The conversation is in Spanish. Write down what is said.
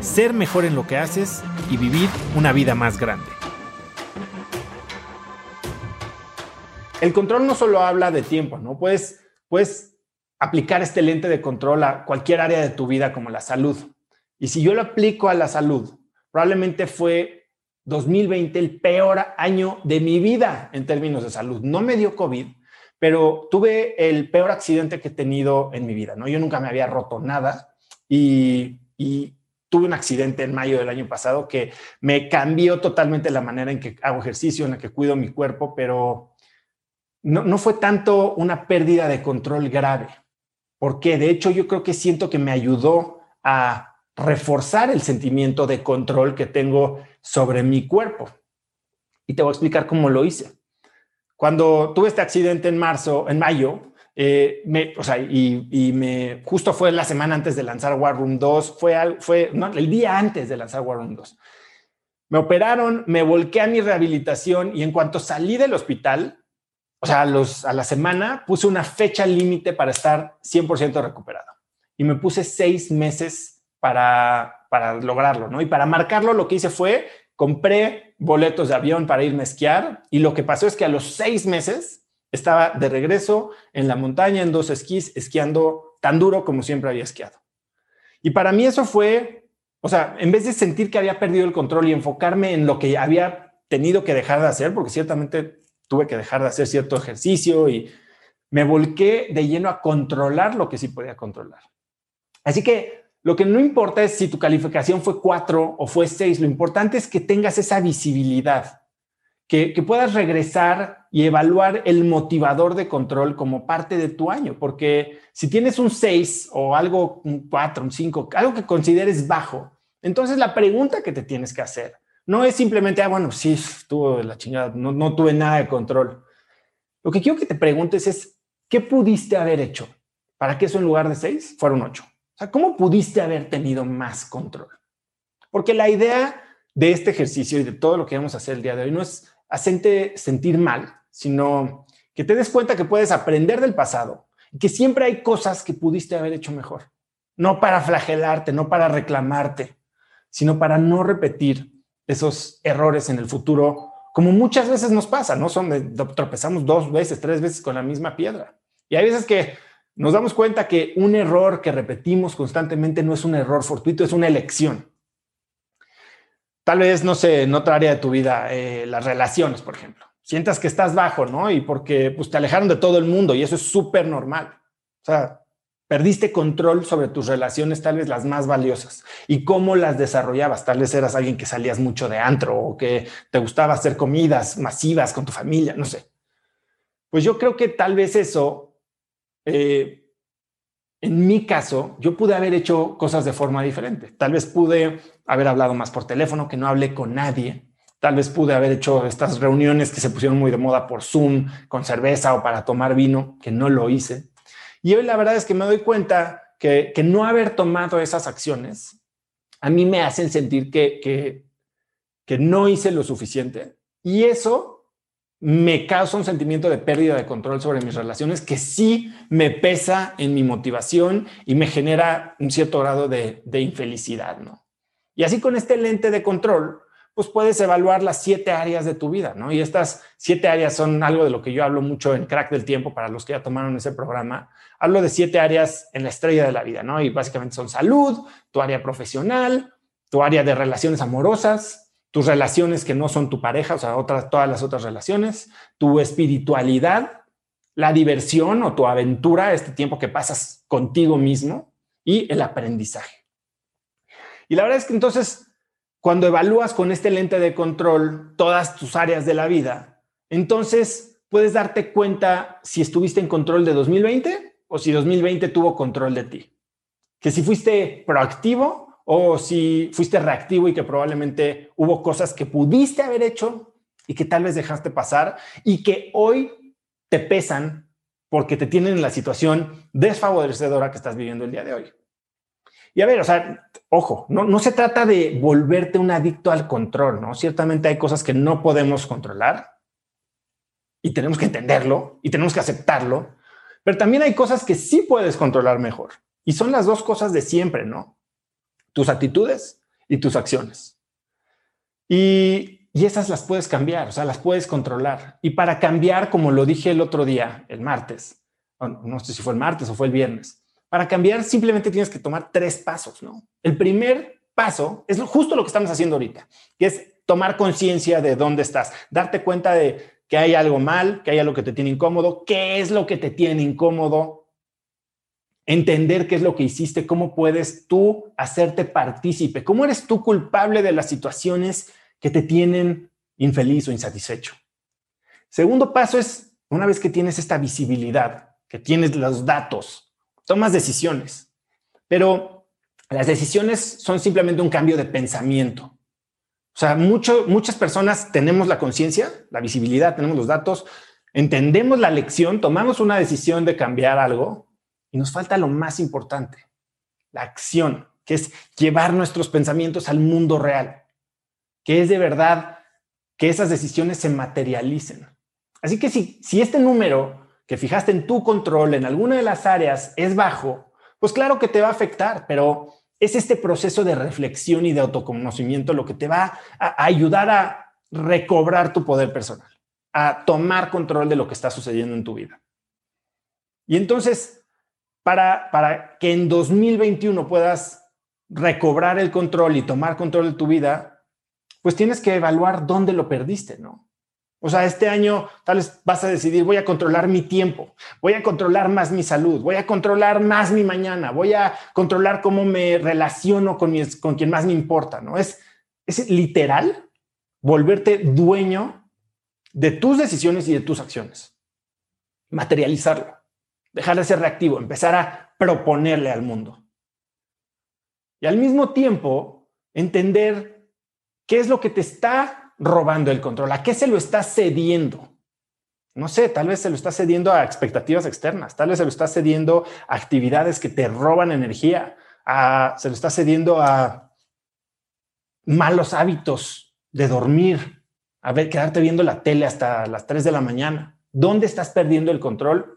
ser mejor en lo que haces y vivir una vida más grande. El control no solo habla de tiempo, ¿no? Puedes, puedes aplicar este lente de control a cualquier área de tu vida como la salud. Y si yo lo aplico a la salud, probablemente fue 2020 el peor año de mi vida en términos de salud. No me dio COVID, pero tuve el peor accidente que he tenido en mi vida, ¿no? Yo nunca me había roto nada y, tuve un accidente en mayo del año pasado que me cambió totalmente la manera en que hago ejercicio, en la que cuido mi cuerpo, pero no, fue tanto una pérdida de control grave, porque de hecho yo creo que siento que me ayudó a reforzar el sentimiento de control que tengo sobre mi cuerpo. Y te voy a explicar cómo lo hice. Cuando tuve este accidente en marzo, en mayo, eh, me, o sea, y, me justo fue la semana antes de lanzar War Room 2, fue, fue no, el día antes de lanzar War Room 2. Me operaron, me volqué a mi rehabilitación y en cuanto salí del hospital, o sea, a, los, a la semana puse una fecha límite para estar 100% recuperado. Y me puse seis meses para, para lograrlo, ¿no? Y para marcarlo lo que hice fue compré boletos de avión para irme a esquiar y lo que pasó es que a los seis meses estaba de regreso en la montaña en dos esquís, esquiando tan duro como siempre había esquiado. Y para mí eso fue, o sea, en vez de sentir que había perdido el control y enfocarme en lo que había tenido que dejar de hacer, porque ciertamente tuve que dejar de hacer cierto ejercicio y me volqué de lleno a controlar lo que sí podía controlar. Así que lo que no importa es si tu calificación fue 4 o fue 6, lo importante es que tengas esa visibilidad, que, puedas regresar y evaluar el motivador de control como parte de tu año, porque si tienes un 6 o algo, un 4, un 5, algo que consideres bajo, entonces la pregunta que te tienes que hacer no es simplemente, ah, bueno, sí, tuve la chingada, no, no tuve nada de control. Lo que quiero que te preguntes es, ¿qué pudiste haber hecho para que eso en lugar de 6 fuera un 8? ¿cómo pudiste haber tenido más control? Porque la idea de este ejercicio y de todo lo que vamos a hacer el día de hoy no es hacerte sentir mal, sino que te des cuenta que puedes aprender del pasado y que siempre hay cosas que pudiste haber hecho mejor. No para flagelarte, no para reclamarte, sino para no repetir esos errores en el futuro, como muchas veces nos pasa, ¿no? Son tropezamos dos veces, tres veces con la misma piedra. Y hay veces que nos damos cuenta que un error que repetimos constantemente no es un error fortuito, es una elección. Tal vez, no sé, en otra área de tu vida, eh, las relaciones, por ejemplo. Sientas que estás bajo, ¿no? Y porque pues, te alejaron de todo el mundo y eso es súper normal. O sea, perdiste control sobre tus relaciones, tal vez las más valiosas, y cómo las desarrollabas. Tal vez eras alguien que salías mucho de antro o que te gustaba hacer comidas masivas con tu familia, no sé. Pues yo creo que tal vez eso eh, en mi caso, yo pude haber hecho cosas de forma diferente. Tal vez pude haber hablado más por teléfono, que no hablé con nadie. Tal vez pude haber hecho estas reuniones que se pusieron muy de moda por Zoom, con cerveza o para tomar vino, que no lo hice. Y hoy la verdad es que me doy cuenta que, no haber tomado esas acciones a mí me hacen sentir que, que, que no hice lo suficiente. Y eso me causa un sentimiento de pérdida de control sobre mis relaciones que sí me pesa en mi motivación y me genera un cierto grado de, infelicidad, ¿no? Y así con este lente de control, pues puedes evaluar las siete áreas de tu vida, ¿no? Y estas siete áreas son algo de lo que yo hablo mucho en Crack del Tiempo para los que ya tomaron ese programa. Hablo de siete áreas en la estrella de la vida, ¿no? Y básicamente son salud, tu área profesional, tu área de relaciones amorosas, tus relaciones que no son tu pareja, o sea, otras, todas las otras relaciones, tu espiritualidad, la diversión o tu aventura, este tiempo que pasas contigo mismo y el aprendizaje. Y la verdad es que entonces, cuando evalúas con este lente de control todas tus áreas de la vida, entonces puedes darte cuenta si estuviste en control de 2020 o si 2020 tuvo control de ti. Que si fuiste proactivo o si fuiste reactivo y que probablemente hubo cosas que pudiste haber hecho y que tal vez dejaste pasar y que hoy te pesan porque te tienen en la situación desfavorecedora que estás viviendo el día de hoy. Y a ver, o sea, ojo, no, no se trata de volverte un adicto al control, ¿no? Ciertamente hay cosas que no podemos controlar y tenemos que entenderlo y tenemos que aceptarlo, pero también hay cosas que sí puedes controlar mejor. Y son las dos cosas de siempre, ¿no? Tus actitudes y tus acciones. Y, y esas las puedes cambiar, o sea, las puedes controlar. Y para cambiar, como lo dije el otro día, el martes, no sé si fue el martes o fue el viernes, para cambiar simplemente tienes que tomar tres pasos, ¿no? El primer paso es justo lo que estamos haciendo ahorita, que es tomar conciencia de dónde estás, darte cuenta de que hay algo mal, que hay algo que te tiene incómodo, qué es lo que te tiene incómodo, entender qué es lo que hiciste, cómo puedes tú hacerte partícipe, cómo eres tú culpable de las situaciones que te tienen infeliz o insatisfecho. Segundo paso es, una vez que tienes esta visibilidad, que tienes los datos, tomas decisiones, pero las decisiones son simplemente un cambio de pensamiento. O sea, mucho, muchas personas tenemos la conciencia, la visibilidad, tenemos los datos, entendemos la lección, tomamos una decisión de cambiar algo y nos falta lo más importante, la acción, que es llevar nuestros pensamientos al mundo real, que es de verdad que esas decisiones se materialicen. Así que si, si este número que fijaste en tu control en alguna de las áreas es bajo, pues claro que te va a afectar, pero es este proceso de reflexión y de autoconocimiento lo que te va a ayudar a recobrar tu poder personal, a tomar control de lo que está sucediendo en tu vida. Y entonces, para, que en 2021 puedas recobrar el control y tomar control de tu vida, pues tienes que evaluar dónde lo perdiste, ¿no? O sea, este año tal vez vas a decidir, voy a controlar mi tiempo, voy a controlar más mi salud, voy a controlar más mi mañana, voy a controlar cómo me relaciono con, con quien más me importa, ¿no? Es, es literal volverte dueño de tus decisiones y de tus acciones. Materializarlo, dejar de ser reactivo, empezar a proponerle al mundo. Y al mismo tiempo, entender qué es lo que te está robando el control? ¿A qué se lo está cediendo? No sé, tal vez se lo está cediendo a expectativas externas, tal vez se lo está cediendo a actividades que te roban energía, se lo está cediendo a malos hábitos de dormir, a ver, quedarte viendo la tele hasta las 3 de la mañana. ¿Dónde estás perdiendo el control?